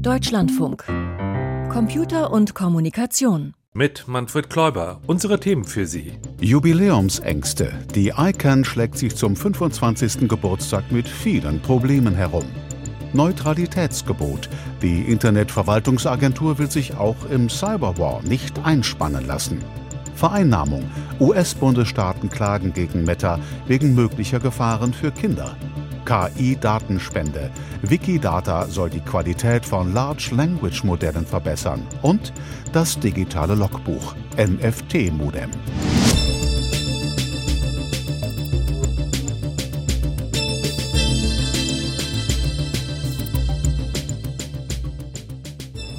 Deutschlandfunk. Computer und Kommunikation. Mit Manfred Kläuber. Unsere Themen für Sie. Jubiläumsängste. Die ICANN schlägt sich zum 25. Geburtstag mit vielen Problemen herum. Neutralitätsgebot. Die Internetverwaltungsagentur will sich auch im Cyberwar nicht einspannen lassen. Vereinnahmung. US-Bundesstaaten klagen gegen Meta wegen möglicher Gefahren für Kinder. KI-Datenspende. Wikidata soll die Qualität von Large Language Modellen verbessern. Und das digitale Logbuch NFT-Modem.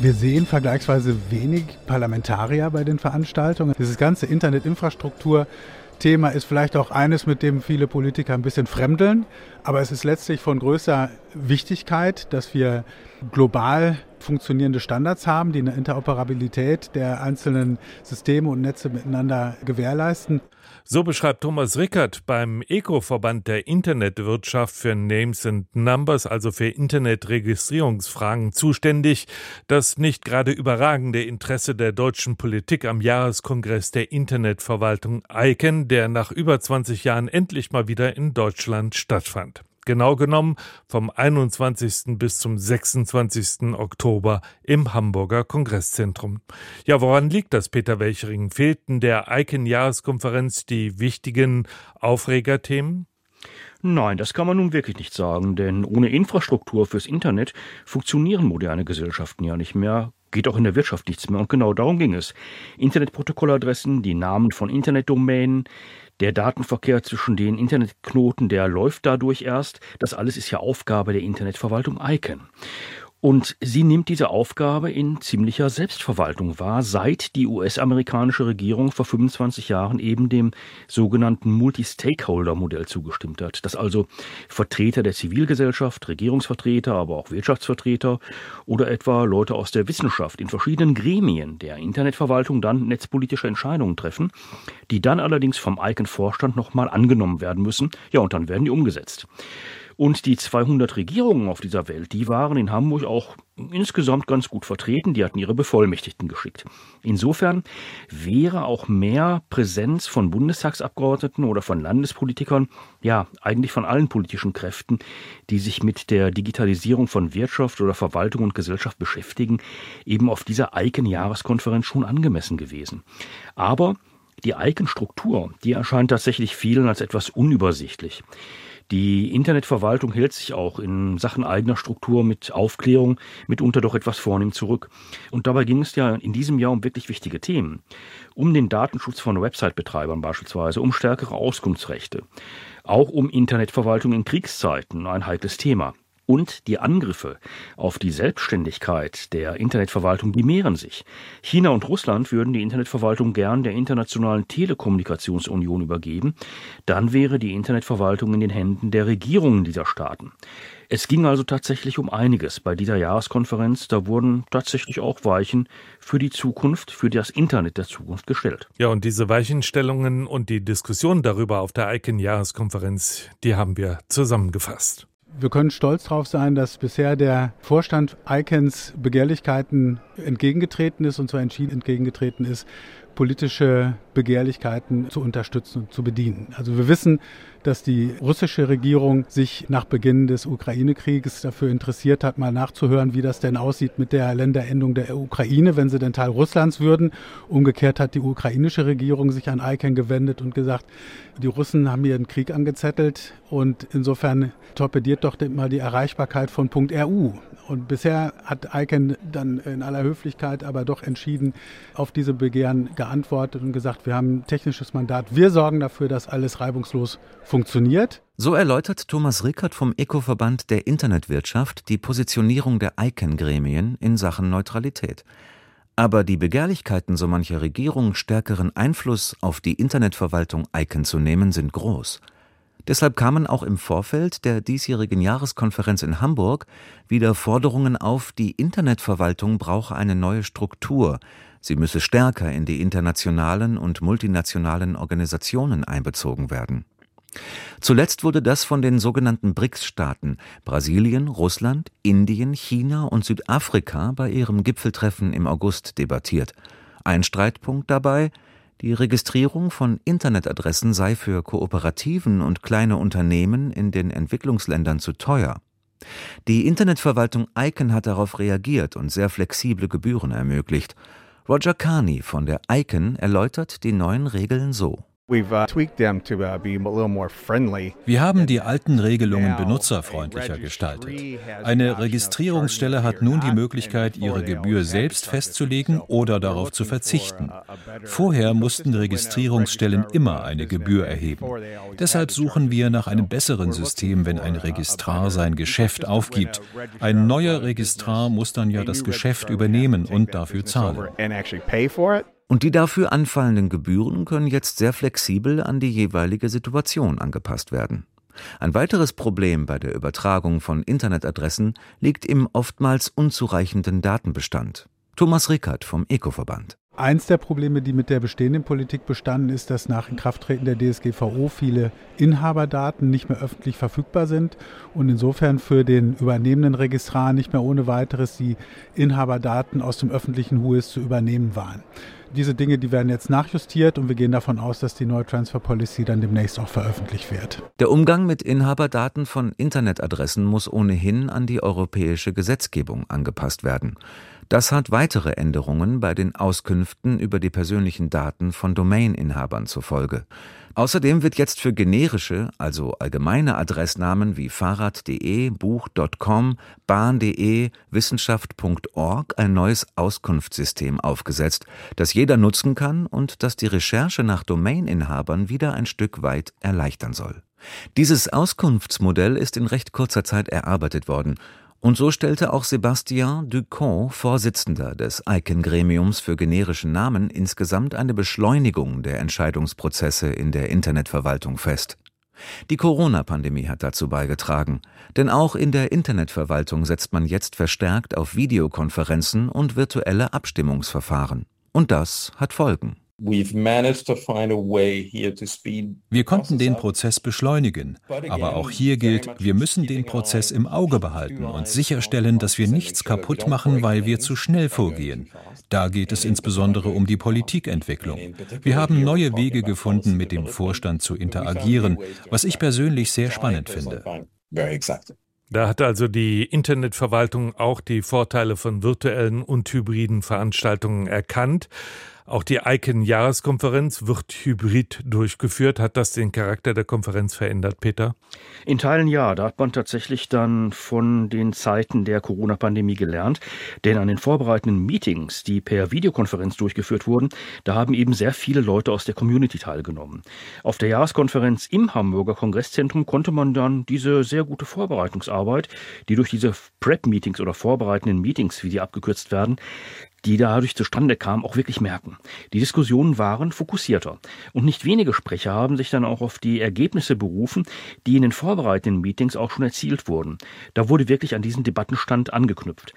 Wir sehen vergleichsweise wenig Parlamentarier bei den Veranstaltungen. Dieses ganze Internetinfrastruktur Thema ist vielleicht auch eines, mit dem viele Politiker ein bisschen fremdeln. Aber es ist letztlich von größter Wichtigkeit, dass wir global funktionierende Standards haben, die eine Interoperabilität der einzelnen Systeme und Netze miteinander gewährleisten. So beschreibt Thomas Rickert beim ECO-Verband der Internetwirtschaft für Names and Numbers, also für Internetregistrierungsfragen zuständig, das nicht gerade überragende Interesse der deutschen Politik am Jahreskongress der Internetverwaltung ICANN, der nach über 20 Jahren endlich mal wieder in Deutschland stattfand genau genommen vom 21. bis zum 26. Oktober im Hamburger Kongresszentrum. Ja, woran liegt das, Peter Welchering? Fehlten der ICANN-Jahreskonferenz die wichtigen Aufregerthemen? Nein, das kann man nun wirklich nicht sagen, denn ohne Infrastruktur fürs Internet funktionieren moderne Gesellschaften ja nicht mehr geht auch in der Wirtschaft nichts mehr. Und genau darum ging es. Internetprotokolladressen, die Namen von Internetdomänen, der Datenverkehr zwischen den Internetknoten, der läuft dadurch erst. Das alles ist ja Aufgabe der Internetverwaltung ICANN. Und sie nimmt diese Aufgabe in ziemlicher Selbstverwaltung wahr, seit die US-amerikanische Regierung vor 25 Jahren eben dem sogenannten Multi-Stakeholder-Modell zugestimmt hat, dass also Vertreter der Zivilgesellschaft, Regierungsvertreter, aber auch Wirtschaftsvertreter oder etwa Leute aus der Wissenschaft in verschiedenen Gremien der Internetverwaltung dann netzpolitische Entscheidungen treffen, die dann allerdings vom ICANN-Vorstand nochmal angenommen werden müssen. Ja, und dann werden die umgesetzt. Und die 200 Regierungen auf dieser Welt, die waren in Hamburg auch insgesamt ganz gut vertreten. Die hatten ihre Bevollmächtigten geschickt. Insofern wäre auch mehr Präsenz von Bundestagsabgeordneten oder von Landespolitikern, ja, eigentlich von allen politischen Kräften, die sich mit der Digitalisierung von Wirtschaft oder Verwaltung und Gesellschaft beschäftigen, eben auf dieser Icon-Jahreskonferenz schon angemessen gewesen. Aber die Icon-Struktur, die erscheint tatsächlich vielen als etwas unübersichtlich. Die Internetverwaltung hält sich auch in Sachen eigener Struktur mit Aufklärung mitunter doch etwas vornehm zurück. Und dabei ging es ja in diesem Jahr um wirklich wichtige Themen. Um den Datenschutz von Website-Betreibern beispielsweise, um stärkere Auskunftsrechte. Auch um Internetverwaltung in Kriegszeiten, ein heikles Thema und die Angriffe auf die Selbstständigkeit der Internetverwaltung, die mehren sich. China und Russland würden die Internetverwaltung gern der Internationalen Telekommunikationsunion übergeben. Dann wäre die Internetverwaltung in den Händen der Regierungen dieser Staaten. Es ging also tatsächlich um einiges bei dieser Jahreskonferenz. Da wurden tatsächlich auch Weichen für die Zukunft, für das Internet der Zukunft gestellt. Ja, und diese Weichenstellungen und die Diskussion darüber auf der ICANN-Jahreskonferenz, die haben wir zusammengefasst. Wir können stolz darauf sein, dass bisher der Vorstand ICANNs Begehrlichkeiten entgegengetreten ist und zwar entschieden entgegengetreten ist, politische Begehrlichkeiten zu unterstützen und zu bedienen. Also wir wissen, dass die russische Regierung sich nach Beginn des Ukraine-Krieges dafür interessiert hat, mal nachzuhören, wie das denn aussieht mit der Länderendung der Ukraine, wenn sie denn Teil Russlands würden. Umgekehrt hat die ukrainische Regierung sich an ICANN gewendet und gesagt, die Russen haben hier einen Krieg angezettelt und insofern torpediert doch mal die Erreichbarkeit von .ru. Und bisher hat ICANN dann in aller Höflichkeit aber doch entschieden, auf diese Begehren geantwortet und gesagt, wir haben ein technisches Mandat. Wir sorgen dafür, dass alles reibungslos funktioniert. So erläutert Thomas Rickert vom Eco-Verband der Internetwirtschaft die Positionierung der ICANN-Gremien in Sachen Neutralität. Aber die Begehrlichkeiten so mancher Regierung, stärkeren Einfluss auf die Internetverwaltung ICANN zu nehmen, sind groß. Deshalb kamen auch im Vorfeld der diesjährigen Jahreskonferenz in Hamburg wieder Forderungen auf, die Internetverwaltung brauche eine neue Struktur, sie müsse stärker in die internationalen und multinationalen Organisationen einbezogen werden. Zuletzt wurde das von den sogenannten BRICS-Staaten Brasilien, Russland, Indien, China und Südafrika bei ihrem Gipfeltreffen im August debattiert. Ein Streitpunkt dabei die Registrierung von Internetadressen sei für Kooperativen und kleine Unternehmen in den Entwicklungsländern zu teuer. Die Internetverwaltung ICANN hat darauf reagiert und sehr flexible Gebühren ermöglicht. Roger Carney von der ICANN erläutert die neuen Regeln so Wir haben die alten Regelungen benutzerfreundlicher gestaltet. Eine Registrierungsstelle hat nun die Möglichkeit, ihre Gebühr selbst festzulegen oder darauf zu verzichten. Vorher mussten Registrierungsstellen immer eine Gebühr erheben. Deshalb suchen wir nach einem besseren System, wenn ein Registrar sein Geschäft aufgibt. Ein neuer Registrar muss dann ja das Geschäft übernehmen und dafür zahlen. Und die dafür anfallenden Gebühren können jetzt sehr flexibel an die jeweilige Situation angepasst werden. Ein weiteres Problem bei der Übertragung von Internetadressen liegt im oftmals unzureichenden Datenbestand. Thomas Rickert vom Eco-Verband. Eins der Probleme, die mit der bestehenden Politik bestanden, ist, dass nach Inkrafttreten der DSGVO viele Inhaberdaten nicht mehr öffentlich verfügbar sind und insofern für den übernehmenden Registrar nicht mehr ohne weiteres die Inhaberdaten aus dem öffentlichen HUIS zu übernehmen waren. Diese Dinge, die werden jetzt nachjustiert und wir gehen davon aus, dass die neue Transfer Policy dann demnächst auch veröffentlicht wird. Der Umgang mit Inhaberdaten von Internetadressen muss ohnehin an die europäische Gesetzgebung angepasst werden. Das hat weitere Änderungen bei den Auskünften über die persönlichen Daten von Domaininhabern zur Folge. Außerdem wird jetzt für generische, also allgemeine Adressnamen wie Fahrrad.de, Buch.com, Bahn.de, Wissenschaft.org ein neues Auskunftssystem aufgesetzt, das jeder nutzen kann und das die Recherche nach Domaininhabern wieder ein Stück weit erleichtern soll. Dieses Auskunftsmodell ist in recht kurzer Zeit erarbeitet worden und so stellte auch Sébastien Ducon, Vorsitzender des ICANN-Gremiums für generische Namen, insgesamt eine Beschleunigung der Entscheidungsprozesse in der Internetverwaltung fest. Die Corona-Pandemie hat dazu beigetragen, denn auch in der Internetverwaltung setzt man jetzt verstärkt auf Videokonferenzen und virtuelle Abstimmungsverfahren. Und das hat Folgen. Wir konnten den Prozess beschleunigen, aber auch hier gilt, wir müssen den Prozess im Auge behalten und sicherstellen, dass wir nichts kaputt machen, weil wir zu schnell vorgehen. Da geht es insbesondere um die Politikentwicklung. Wir haben neue Wege gefunden, mit dem Vorstand zu interagieren, was ich persönlich sehr spannend finde. Da hat also die Internetverwaltung auch die Vorteile von virtuellen und hybriden Veranstaltungen erkannt. Auch die ICANN-Jahreskonferenz wird hybrid durchgeführt. Hat das den Charakter der Konferenz verändert, Peter? In Teilen ja. Da hat man tatsächlich dann von den Zeiten der Corona-Pandemie gelernt. Denn an den vorbereitenden Meetings, die per Videokonferenz durchgeführt wurden, da haben eben sehr viele Leute aus der Community teilgenommen. Auf der Jahreskonferenz im Hamburger Kongresszentrum konnte man dann diese sehr gute Vorbereitungsarbeit, die durch diese Prep-Meetings oder vorbereitenden Meetings, wie die abgekürzt werden, die dadurch zustande kamen, auch wirklich merken. Die Diskussionen waren fokussierter. Und nicht wenige Sprecher haben sich dann auch auf die Ergebnisse berufen, die in den vorbereitenden Meetings auch schon erzielt wurden. Da wurde wirklich an diesen Debattenstand angeknüpft.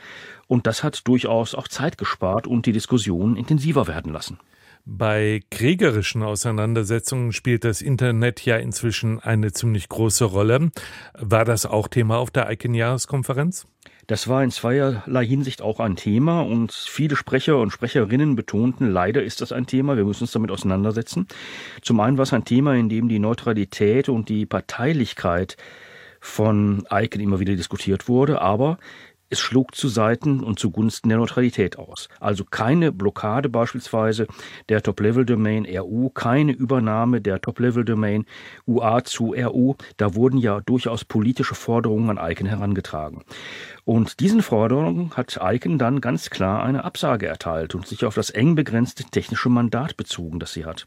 Und das hat durchaus auch Zeit gespart und die Diskussionen intensiver werden lassen. Bei kriegerischen Auseinandersetzungen spielt das Internet ja inzwischen eine ziemlich große Rolle. War das auch Thema auf der ICANN-Jahreskonferenz? Das war in zweierlei Hinsicht auch ein Thema und viele Sprecher und Sprecherinnen betonten, leider ist das ein Thema, wir müssen uns damit auseinandersetzen. Zum einen war es ein Thema, in dem die Neutralität und die Parteilichkeit von ICANN immer wieder diskutiert wurde, aber es schlug zu Seiten und zugunsten der Neutralität aus. Also keine Blockade beispielsweise der Top-Level-Domain RU, keine Übernahme der Top-Level-Domain UA zu RU. Da wurden ja durchaus politische Forderungen an ICANN herangetragen. Und diesen Forderungen hat ICANN dann ganz klar eine Absage erteilt und sich auf das eng begrenzte technische Mandat bezogen, das sie hat.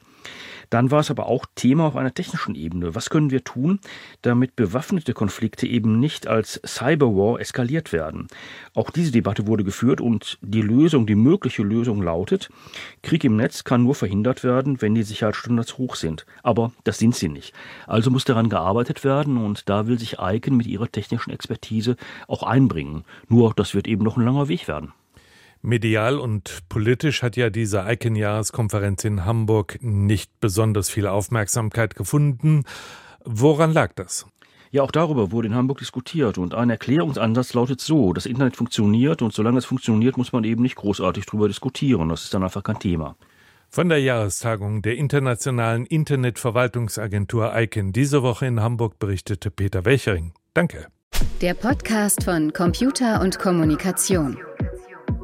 Dann war es aber auch Thema auf einer technischen Ebene. Was können wir tun, damit bewaffnete Konflikte eben nicht als Cyberwar eskaliert werden? Auch diese Debatte wurde geführt und die Lösung, die mögliche Lösung lautet, Krieg im Netz kann nur verhindert werden, wenn die Sicherheitsstandards hoch sind. Aber das sind sie nicht. Also muss daran gearbeitet werden und da will sich ICANN mit ihrer technischen Expertise auch einbringen. Nur das wird eben noch ein langer Weg werden. Medial und politisch hat ja diese ICANN-Jahreskonferenz in Hamburg nicht besonders viel Aufmerksamkeit gefunden. Woran lag das? Ja, auch darüber wurde in Hamburg diskutiert und ein Erklärungsansatz lautet so, das Internet funktioniert und solange es funktioniert, muss man eben nicht großartig darüber diskutieren. Das ist dann einfach kein Thema. Von der Jahrestagung der Internationalen Internetverwaltungsagentur ICANN diese Woche in Hamburg berichtete Peter Welchering. Danke. Der Podcast von Computer und Kommunikation.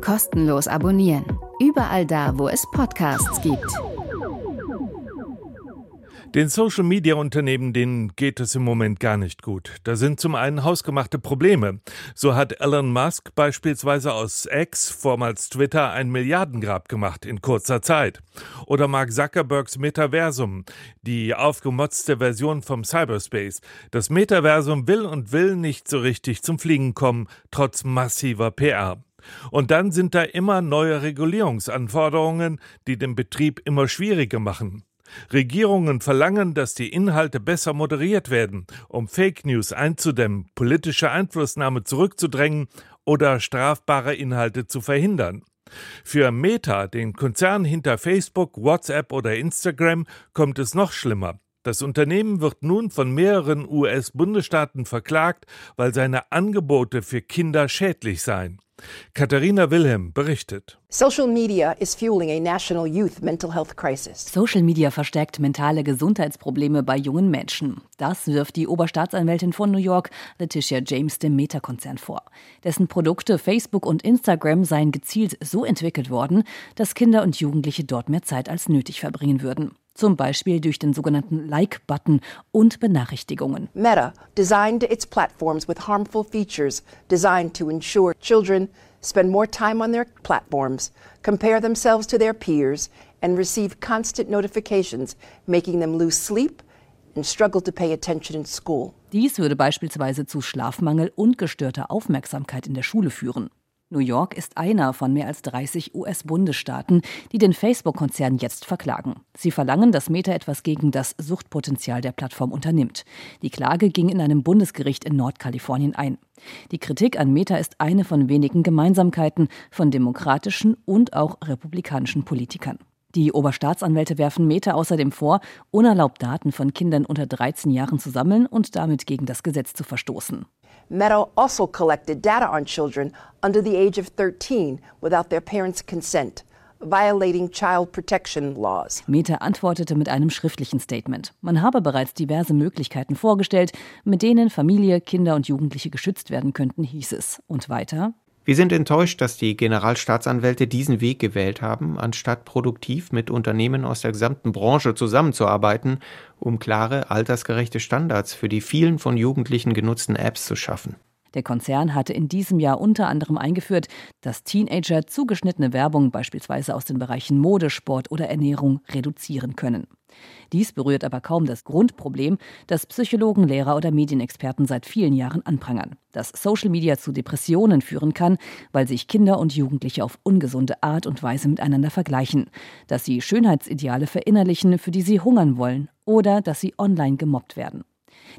Kostenlos abonnieren. Überall da, wo es Podcasts gibt. Den Social-Media-Unternehmen, denen geht es im Moment gar nicht gut. Da sind zum einen hausgemachte Probleme. So hat Elon Musk beispielsweise aus X, vormals Twitter, ein Milliardengrab gemacht in kurzer Zeit. Oder Mark Zuckerbergs Metaversum, die aufgemotzte Version vom Cyberspace. Das Metaversum will und will nicht so richtig zum Fliegen kommen, trotz massiver PR. Und dann sind da immer neue Regulierungsanforderungen, die den Betrieb immer schwieriger machen. Regierungen verlangen, dass die Inhalte besser moderiert werden, um Fake News einzudämmen, politische Einflussnahme zurückzudrängen oder strafbare Inhalte zu verhindern. Für Meta, den Konzern hinter Facebook, WhatsApp oder Instagram, kommt es noch schlimmer. Das Unternehmen wird nun von mehreren US-Bundesstaaten verklagt, weil seine Angebote für Kinder schädlich seien. Katharina Wilhelm berichtet. Social Media is fueling a national youth mental health crisis. Social Media verstärkt mentale Gesundheitsprobleme bei jungen Menschen. Das wirft die Oberstaatsanwältin von New York, Letitia James, dem Meta-Konzern vor. Dessen Produkte Facebook und Instagram seien gezielt so entwickelt worden, dass Kinder und Jugendliche dort mehr Zeit als nötig verbringen würden. Zum Beispiel durch den sogenannten Like-Button und Benachrichtigungen. Meta designed its platforms with harmful features designed to ensure children spend more time on their platforms, compare themselves to their peers, and receive constant notifications, making them lose sleep and struggle to pay attention in school. Dies würde beispielsweise zu Schlafmangel und gestörter Aufmerksamkeit in der Schule führen. New York ist einer von mehr als 30 US-Bundesstaaten, die den Facebook-Konzern jetzt verklagen. Sie verlangen, dass Meta etwas gegen das Suchtpotenzial der Plattform unternimmt. Die Klage ging in einem Bundesgericht in Nordkalifornien ein. Die Kritik an Meta ist eine von wenigen Gemeinsamkeiten von demokratischen und auch republikanischen Politikern. Die Oberstaatsanwälte werfen Meta außerdem vor, unerlaubt Daten von Kindern unter 13 Jahren zu sammeln und damit gegen das Gesetz zu verstoßen. Meta also collected data on children under the age of 13 without their parents' consent. Violating child protection laws. Meta antwortete mit einem schriftlichen Statement. Man habe bereits diverse Möglichkeiten vorgestellt, mit denen Familie, Kinder und Jugendliche geschützt werden könnten, hieß es. Und weiter. Wir sind enttäuscht, dass die Generalstaatsanwälte diesen Weg gewählt haben, anstatt produktiv mit Unternehmen aus der gesamten Branche zusammenzuarbeiten, um klare, altersgerechte Standards für die vielen von Jugendlichen genutzten Apps zu schaffen. Der Konzern hatte in diesem Jahr unter anderem eingeführt, dass Teenager zugeschnittene Werbung beispielsweise aus den Bereichen Mode, Sport oder Ernährung reduzieren können. Dies berührt aber kaum das Grundproblem, das Psychologen, Lehrer oder Medienexperten seit vielen Jahren anprangern, dass Social Media zu Depressionen führen kann, weil sich Kinder und Jugendliche auf ungesunde Art und Weise miteinander vergleichen, dass sie Schönheitsideale verinnerlichen, für die sie hungern wollen, oder dass sie online gemobbt werden.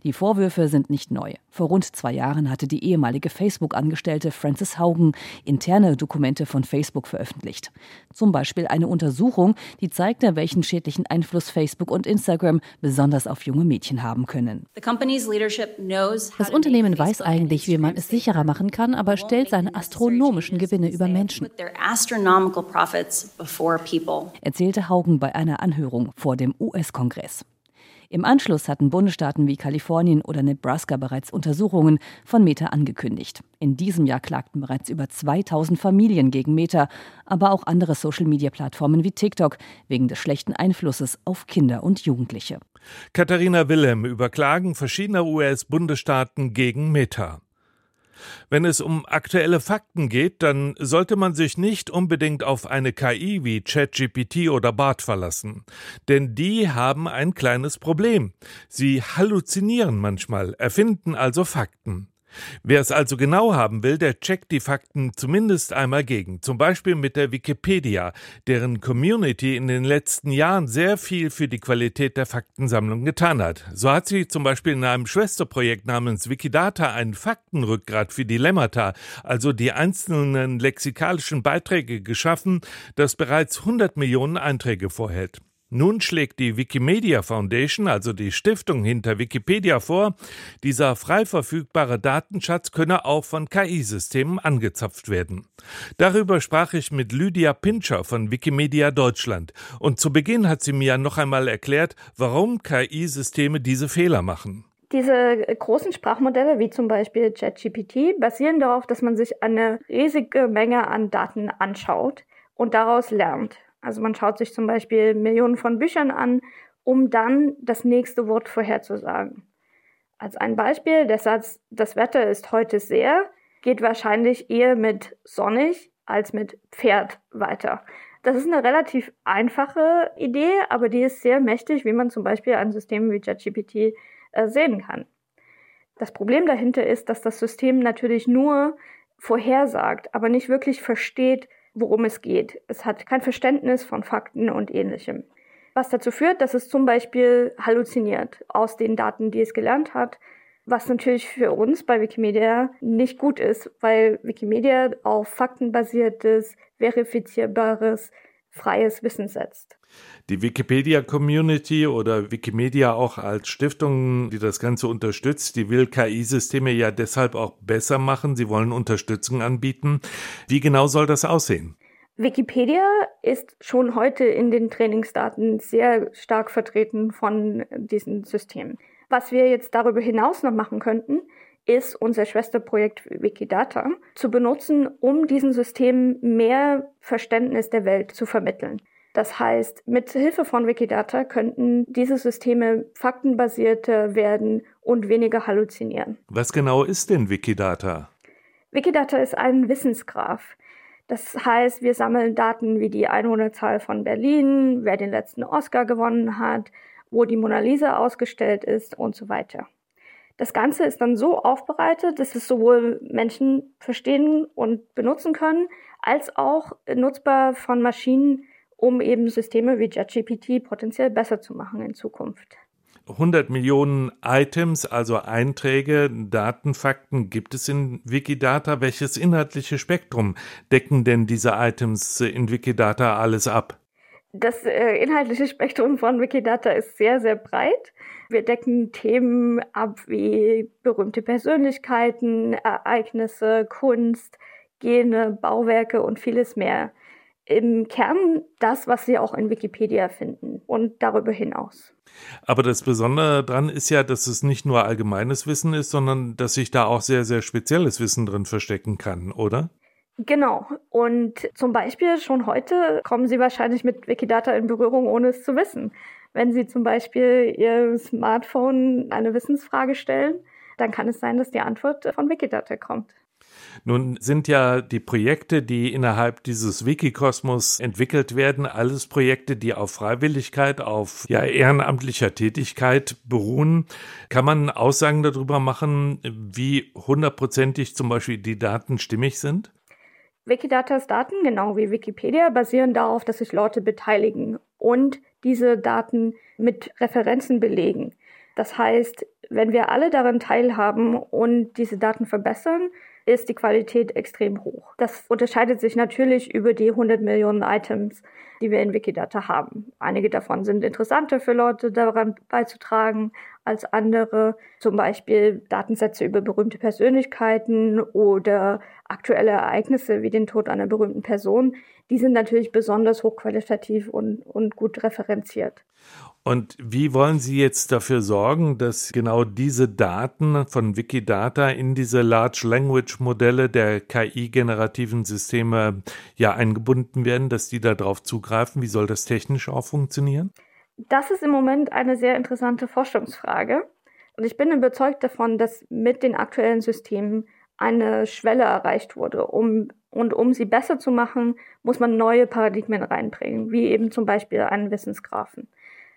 Die Vorwürfe sind nicht neu. Vor rund zwei Jahren hatte die ehemalige Facebook-Angestellte Frances Haugen interne Dokumente von Facebook veröffentlicht. Zum Beispiel eine Untersuchung, die zeigte, welchen schädlichen Einfluss Facebook und Instagram besonders auf junge Mädchen haben können. Das Unternehmen weiß eigentlich, wie man es sicherer machen kann, aber stellt seine astronomischen Gewinne über Menschen. Erzählte Haugen bei einer Anhörung vor dem US-Kongress. Im Anschluss hatten Bundesstaaten wie Kalifornien oder Nebraska bereits Untersuchungen von Meta angekündigt. In diesem Jahr klagten bereits über 2000 Familien gegen Meta, aber auch andere Social-Media-Plattformen wie TikTok wegen des schlechten Einflusses auf Kinder und Jugendliche. Katharina Wilhelm über Klagen verschiedener US-Bundesstaaten gegen Meta. Wenn es um aktuelle Fakten geht, dann sollte man sich nicht unbedingt auf eine KI wie ChatGPT oder BART verlassen. Denn die haben ein kleines Problem. Sie halluzinieren manchmal, erfinden also Fakten. Wer es also genau haben will, der checkt die Fakten zumindest einmal gegen. Zum Beispiel mit der Wikipedia, deren Community in den letzten Jahren sehr viel für die Qualität der Faktensammlung getan hat. So hat sie zum Beispiel in einem Schwesterprojekt namens Wikidata ein Faktenrückgrat für Dilemmata, also die einzelnen lexikalischen Beiträge geschaffen, das bereits 100 Millionen Einträge vorhält. Nun schlägt die Wikimedia Foundation, also die Stiftung hinter Wikipedia, vor, dieser frei verfügbare Datenschatz könne auch von KI-Systemen angezapft werden. Darüber sprach ich mit Lydia Pinscher von Wikimedia Deutschland. Und zu Beginn hat sie mir noch einmal erklärt, warum KI-Systeme diese Fehler machen. Diese großen Sprachmodelle, wie zum Beispiel ChatGPT, basieren darauf, dass man sich eine riesige Menge an Daten anschaut und daraus lernt. Also man schaut sich zum Beispiel Millionen von Büchern an, um dann das nächste Wort vorherzusagen. Als ein Beispiel, der Satz, das Wetter ist heute sehr, geht wahrscheinlich eher mit sonnig als mit Pferd weiter. Das ist eine relativ einfache Idee, aber die ist sehr mächtig, wie man zum Beispiel an Systemen wie ChatGPT äh, sehen kann. Das Problem dahinter ist, dass das System natürlich nur vorhersagt, aber nicht wirklich versteht, worum es geht. Es hat kein Verständnis von Fakten und ähnlichem. Was dazu führt, dass es zum Beispiel halluziniert aus den Daten, die es gelernt hat, was natürlich für uns bei Wikimedia nicht gut ist, weil Wikimedia auf faktenbasiertes, verifizierbares, freies Wissen setzt. Die Wikipedia-Community oder Wikimedia auch als Stiftung, die das Ganze unterstützt, die will KI-Systeme ja deshalb auch besser machen. Sie wollen Unterstützung anbieten. Wie genau soll das aussehen? Wikipedia ist schon heute in den Trainingsdaten sehr stark vertreten von diesen Systemen. Was wir jetzt darüber hinaus noch machen könnten, ist unser Schwesterprojekt Wikidata zu benutzen, um diesen Systemen mehr Verständnis der Welt zu vermitteln. Das heißt, mit Hilfe von Wikidata könnten diese Systeme faktenbasierter werden und weniger halluzinieren. Was genau ist denn Wikidata? Wikidata ist ein Wissensgraph. Das heißt, wir sammeln Daten wie die Einwohnerzahl von Berlin, wer den letzten Oscar gewonnen hat, wo die Mona Lisa ausgestellt ist und so weiter. Das Ganze ist dann so aufbereitet, dass es sowohl Menschen verstehen und benutzen können, als auch nutzbar von Maschinen um eben Systeme wie JetGPT potenziell besser zu machen in Zukunft. 100 Millionen Items, also Einträge, Datenfakten gibt es in Wikidata. Welches inhaltliche Spektrum decken denn diese Items in Wikidata alles ab? Das äh, inhaltliche Spektrum von Wikidata ist sehr, sehr breit. Wir decken Themen ab wie berühmte Persönlichkeiten, Ereignisse, Kunst, Gene, Bauwerke und vieles mehr im Kern das, was Sie auch in Wikipedia finden und darüber hinaus. Aber das Besondere daran ist ja, dass es nicht nur allgemeines Wissen ist, sondern dass sich da auch sehr, sehr spezielles Wissen drin verstecken kann, oder? Genau. Und zum Beispiel schon heute kommen Sie wahrscheinlich mit Wikidata in Berührung, ohne es zu wissen. Wenn Sie zum Beispiel Ihr Smartphone eine Wissensfrage stellen, dann kann es sein, dass die Antwort von Wikidata kommt. Nun sind ja die Projekte, die innerhalb dieses Wikikosmos entwickelt werden, alles Projekte, die auf Freiwilligkeit, auf ja, ehrenamtlicher Tätigkeit beruhen. Kann man Aussagen darüber machen, wie hundertprozentig zum Beispiel die Daten stimmig sind? Wikidatas Daten, genau wie Wikipedia, basieren darauf, dass sich Leute beteiligen und diese Daten mit Referenzen belegen. Das heißt, wenn wir alle daran teilhaben und diese Daten verbessern, ist die Qualität extrem hoch. Das unterscheidet sich natürlich über die 100 Millionen Items, die wir in Wikidata haben. Einige davon sind interessanter für Leute daran beizutragen als andere, zum Beispiel Datensätze über berühmte Persönlichkeiten oder aktuelle Ereignisse wie den Tod einer berühmten Person. Die sind natürlich besonders hochqualitativ und, und gut referenziert. Und wie wollen Sie jetzt dafür sorgen, dass genau diese Daten von Wikidata in diese Large Language Modelle der KI-generativen Systeme ja eingebunden werden, dass die darauf zugreifen? Wie soll das technisch auch funktionieren? Das ist im Moment eine sehr interessante Forschungsfrage. Und ich bin überzeugt davon, dass mit den aktuellen Systemen eine Schwelle erreicht wurde. Um, und um sie besser zu machen, muss man neue Paradigmen reinbringen, wie eben zum Beispiel einen Wissensgrafen.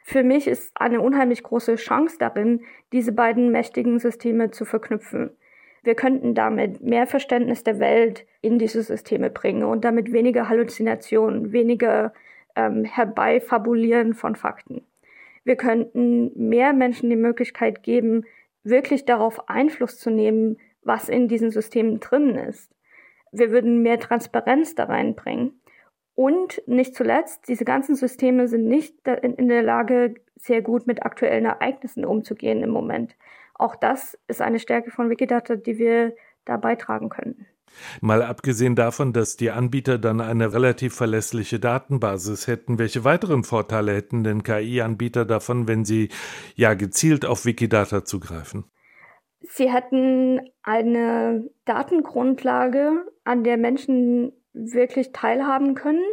Für mich ist eine unheimlich große Chance darin, diese beiden mächtigen Systeme zu verknüpfen. Wir könnten damit mehr Verständnis der Welt in diese Systeme bringen und damit weniger Halluzinationen, weniger ähm, Herbeifabulieren von Fakten. Wir könnten mehr Menschen die Möglichkeit geben, wirklich darauf Einfluss zu nehmen, was in diesen Systemen drin ist. Wir würden mehr Transparenz da reinbringen Und nicht zuletzt, diese ganzen Systeme sind nicht in der Lage, sehr gut mit aktuellen Ereignissen umzugehen im Moment. Auch das ist eine Stärke von Wikidata, die wir da beitragen können. Mal abgesehen davon, dass die Anbieter dann eine relativ verlässliche Datenbasis hätten, welche weiteren Vorteile hätten denn KI-Anbieter davon, wenn sie ja gezielt auf Wikidata zugreifen? Sie hätten eine Datengrundlage, an der Menschen wirklich teilhaben können,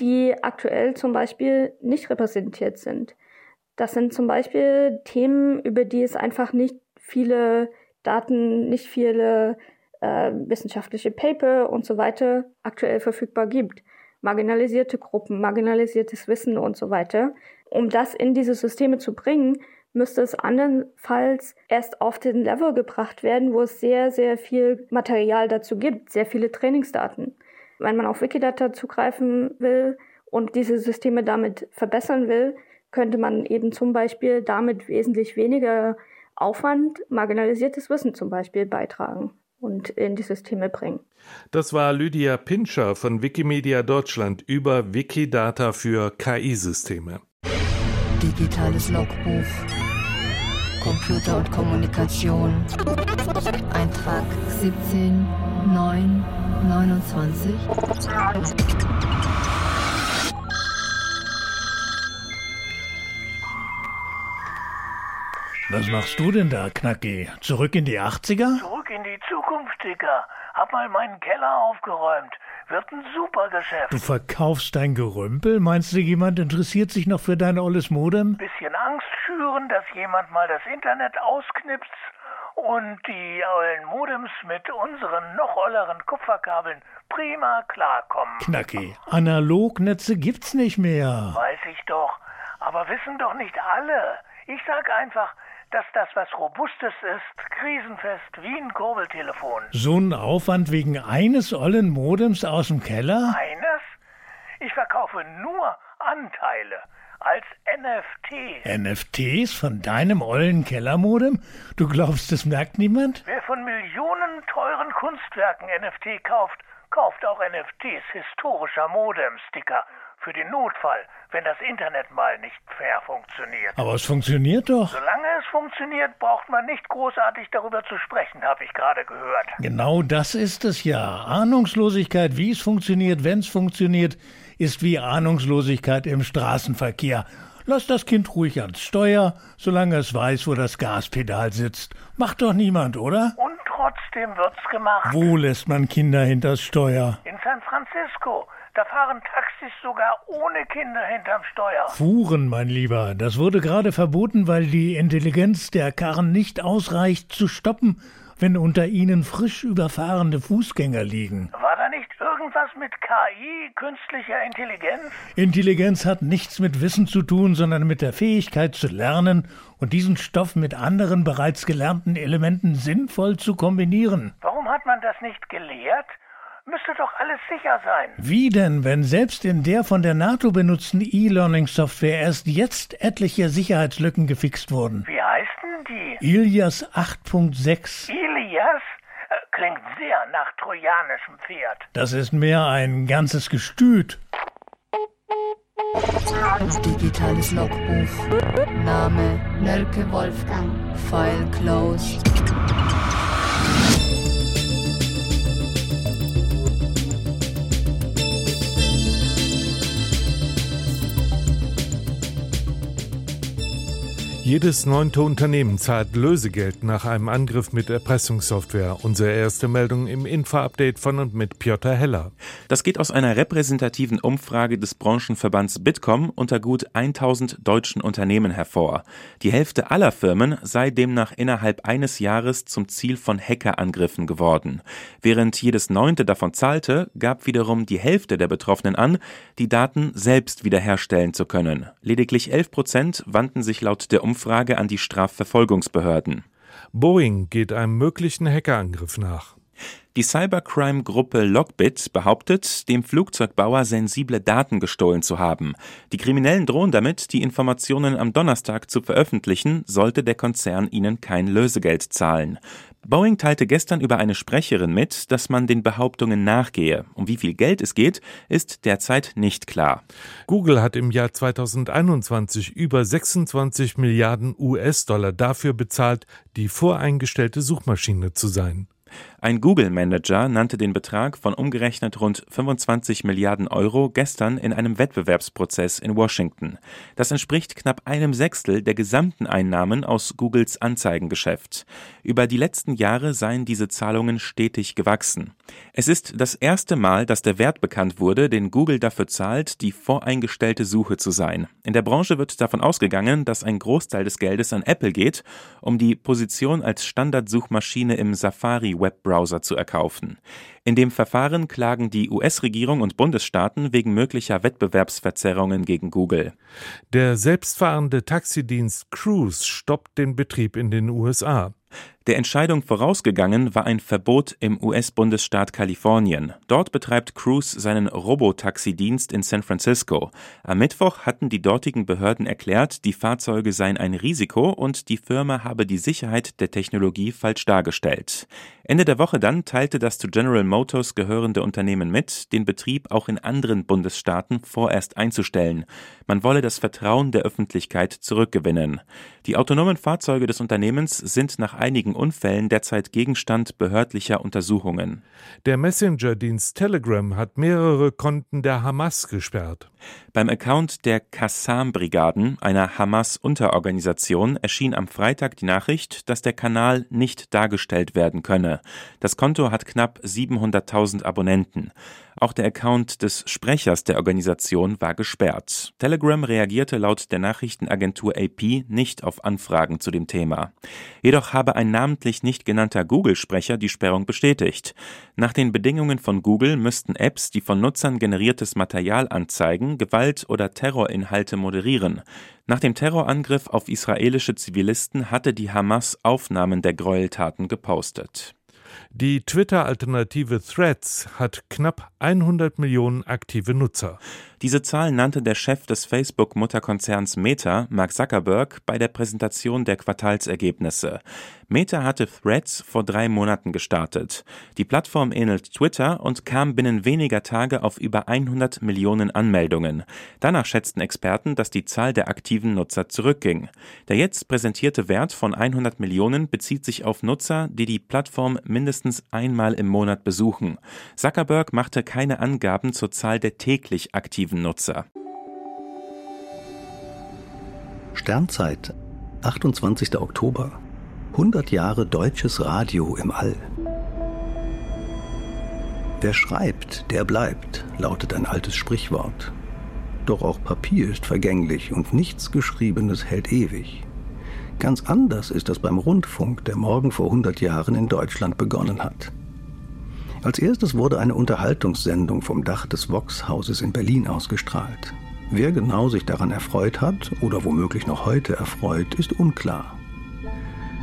die aktuell zum Beispiel nicht repräsentiert sind. Das sind zum Beispiel Themen, über die es einfach nicht viele Daten, nicht viele äh, wissenschaftliche Paper und so weiter aktuell verfügbar gibt. Marginalisierte Gruppen, marginalisiertes Wissen und so weiter. Um das in diese Systeme zu bringen, müsste es andernfalls erst auf den Level gebracht werden, wo es sehr, sehr viel Material dazu gibt, sehr viele Trainingsdaten. Wenn man auf Wikidata zugreifen will und diese Systeme damit verbessern will, könnte man eben zum Beispiel damit wesentlich weniger Aufwand, marginalisiertes Wissen zum Beispiel beitragen und in die Systeme bringen. Das war Lydia Pinscher von Wikimedia Deutschland über Wikidata für KI-Systeme. Digitales Logbuch. Computer und Kommunikation. Eintrag 17 9 29. Was machst du denn da, Knacki? Zurück in die 80er? Zurück in die Zukunft, Dicker. Hab mal meinen Keller aufgeräumt. Wird ein super Geschäft. Du verkaufst dein Gerümpel? Meinst du, jemand interessiert sich noch für dein olles Modem? Bisschen Angst schüren, dass jemand mal das Internet ausknipst und die ollen Modems mit unseren noch olleren Kupferkabeln prima klarkommen. Knacki, Analognetze gibt's nicht mehr. Weiß ich doch. Aber wissen doch nicht alle. Ich sag einfach, dass das was Robustes ist, krisenfest wie ein Kurbeltelefon. So ein Aufwand wegen eines ollen Modems aus dem Keller? Eines? Ich verkaufe nur Anteile als NFT. NFTs von deinem ollen Kellermodem? Du glaubst, das merkt niemand? Wer von Millionen teuren Kunstwerken NFT kauft, kauft auch NFTs historischer Modem-Sticker für den Notfall, wenn das Internet mal nicht fair funktioniert. Aber es funktioniert doch. Solange es funktioniert, braucht man nicht großartig darüber zu sprechen, habe ich gerade gehört. Genau das ist es ja. Ahnungslosigkeit, wie es funktioniert, wenn es funktioniert, ist wie Ahnungslosigkeit im Straßenverkehr. Lass das Kind ruhig ans Steuer, solange es weiß, wo das Gaspedal sitzt. Macht doch niemand, oder? Und trotzdem wird's gemacht. Wo lässt man Kinder hinters Steuer? In San Francisco. Da fahren Taxis sogar ohne Kinder hinterm Steuer. Fuhren, mein Lieber. Das wurde gerade verboten, weil die Intelligenz der Karren nicht ausreicht zu stoppen, wenn unter ihnen frisch überfahrende Fußgänger liegen. War da nicht irgendwas mit KI, künstlicher Intelligenz? Intelligenz hat nichts mit Wissen zu tun, sondern mit der Fähigkeit zu lernen und diesen Stoff mit anderen bereits gelernten Elementen sinnvoll zu kombinieren. Warum hat man das nicht gelehrt? Müsste doch alles sicher sein. Wie denn, wenn selbst in der von der NATO benutzten E-Learning-Software erst jetzt etliche Sicherheitslücken gefixt wurden? Denn die? Ilias 8.6. Ilias? Äh, klingt sehr nach trojanischem Pferd. Das ist mehr ein ganzes Gestüt. Digitales Logbuch. Name Nölke Wolfgang. File closed. Jedes neunte Unternehmen zahlt Lösegeld nach einem Angriff mit Erpressungssoftware. Unsere erste Meldung im Info-Update von und mit Piotr Heller. Das geht aus einer repräsentativen Umfrage des Branchenverbands Bitkom unter gut 1000 deutschen Unternehmen hervor. Die Hälfte aller Firmen sei demnach innerhalb eines Jahres zum Ziel von Hackerangriffen geworden. Während jedes neunte davon zahlte, gab wiederum die Hälfte der Betroffenen an, die Daten selbst wiederherstellen zu können. Lediglich 11 Prozent wandten sich laut der Umfrage Umfrage an die Strafverfolgungsbehörden. Boeing geht einem möglichen Hackerangriff nach. Die Cybercrime-Gruppe Lockbit behauptet, dem Flugzeugbauer sensible Daten gestohlen zu haben. Die Kriminellen drohen damit, die Informationen am Donnerstag zu veröffentlichen, sollte der Konzern ihnen kein Lösegeld zahlen. Boeing teilte gestern über eine Sprecherin mit, dass man den Behauptungen nachgehe. Um wie viel Geld es geht, ist derzeit nicht klar. Google hat im Jahr 2021 über 26 Milliarden US-Dollar dafür bezahlt, die voreingestellte Suchmaschine zu sein. Ein Google-Manager nannte den Betrag von umgerechnet rund 25 Milliarden Euro gestern in einem Wettbewerbsprozess in Washington. Das entspricht knapp einem Sechstel der gesamten Einnahmen aus Googles Anzeigengeschäft. Über die letzten Jahre seien diese Zahlungen stetig gewachsen. Es ist das erste Mal, dass der Wert bekannt wurde, den Google dafür zahlt, die voreingestellte Suche zu sein. In der Branche wird davon ausgegangen, dass ein Großteil des Geldes an Apple geht, um die Position als Standardsuchmaschine im Safari Webbrowser zu erkaufen. In dem Verfahren klagen die US-Regierung und Bundesstaaten wegen möglicher Wettbewerbsverzerrungen gegen Google. Der selbstfahrende Taxidienst Cruise stoppt den Betrieb in den USA. Der Entscheidung vorausgegangen war ein Verbot im US-Bundesstaat Kalifornien. Dort betreibt Cruise seinen Robotaxi-Dienst in San Francisco. Am Mittwoch hatten die dortigen Behörden erklärt, die Fahrzeuge seien ein Risiko und die Firma habe die Sicherheit der Technologie falsch dargestellt. Ende der Woche dann teilte das zu General Motors gehörende Unternehmen mit, den Betrieb auch in anderen Bundesstaaten vorerst einzustellen. Man wolle das Vertrauen der Öffentlichkeit zurückgewinnen. Die autonomen Fahrzeuge des Unternehmens sind nach einigen Unfällen derzeit Gegenstand behördlicher Untersuchungen. Der Messenger-Dienst Telegram hat mehrere Konten der Hamas gesperrt. Beim Account der Qassam-Brigaden, einer Hamas-Unterorganisation, erschien am Freitag die Nachricht, dass der Kanal nicht dargestellt werden könne. Das Konto hat knapp 700.000 Abonnenten. Auch der Account des Sprechers der Organisation war gesperrt. Telegram reagierte laut der Nachrichtenagentur AP nicht auf Anfragen zu dem Thema. Jedoch habe ein namentlich nicht genannter Google-Sprecher die Sperrung bestätigt. Nach den Bedingungen von Google müssten Apps, die von Nutzern generiertes Material anzeigen, Gewalt- oder Terrorinhalte moderieren. Nach dem Terrorangriff auf israelische Zivilisten hatte die Hamas Aufnahmen der Gräueltaten gepostet. Die Twitter-Alternative Threads hat knapp 100 Millionen aktive Nutzer. Diese Zahl nannte der Chef des Facebook-Mutterkonzerns Meta, Mark Zuckerberg, bei der Präsentation der Quartalsergebnisse. Meta hatte Threads vor drei Monaten gestartet. Die Plattform ähnelt Twitter und kam binnen weniger Tage auf über 100 Millionen Anmeldungen. Danach schätzten Experten, dass die Zahl der aktiven Nutzer zurückging. Der jetzt präsentierte Wert von 100 Millionen bezieht sich auf Nutzer, die die Plattform mindestens einmal im Monat besuchen. Zuckerberg machte keine Angaben zur Zahl der täglich aktiven Nutzer. Sternzeit, 28. Oktober. 100 Jahre deutsches Radio im All. Wer schreibt, der bleibt, lautet ein altes Sprichwort. Doch auch Papier ist vergänglich und nichts Geschriebenes hält ewig. Ganz anders ist das beim Rundfunk, der morgen vor 100 Jahren in Deutschland begonnen hat. Als erstes wurde eine Unterhaltungssendung vom Dach des Vox-Hauses in Berlin ausgestrahlt. Wer genau sich daran erfreut hat oder womöglich noch heute erfreut, ist unklar.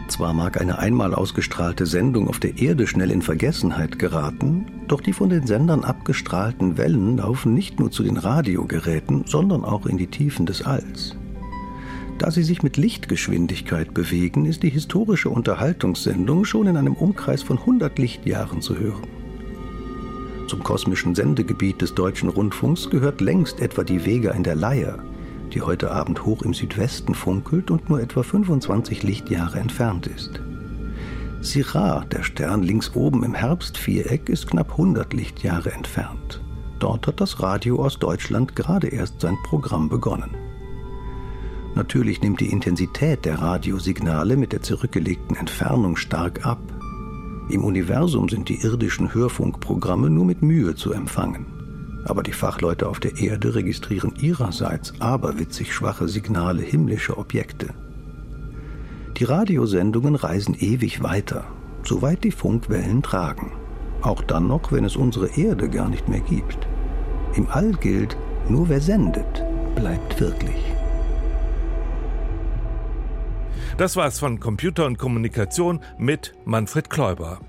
Zwar mag eine einmal ausgestrahlte Sendung auf der Erde schnell in Vergessenheit geraten, doch die von den Sendern abgestrahlten Wellen laufen nicht nur zu den Radiogeräten, sondern auch in die Tiefen des Alls. Da sie sich mit Lichtgeschwindigkeit bewegen, ist die historische Unterhaltungssendung schon in einem Umkreis von 100 Lichtjahren zu hören. Zum kosmischen Sendegebiet des deutschen Rundfunks gehört längst etwa die Vega in der Leier, die heute Abend hoch im Südwesten funkelt und nur etwa 25 Lichtjahre entfernt ist. Syrah, der Stern links oben im Herbstviereck, ist knapp 100 Lichtjahre entfernt. Dort hat das Radio aus Deutschland gerade erst sein Programm begonnen. Natürlich nimmt die Intensität der Radiosignale mit der zurückgelegten Entfernung stark ab. Im Universum sind die irdischen Hörfunkprogramme nur mit Mühe zu empfangen. Aber die Fachleute auf der Erde registrieren ihrerseits aberwitzig schwache Signale himmlischer Objekte. Die Radiosendungen reisen ewig weiter, soweit die Funkwellen tragen. Auch dann noch, wenn es unsere Erde gar nicht mehr gibt. Im All gilt, nur wer sendet, bleibt wirklich. Das war's von Computer und Kommunikation mit Manfred Kläuber.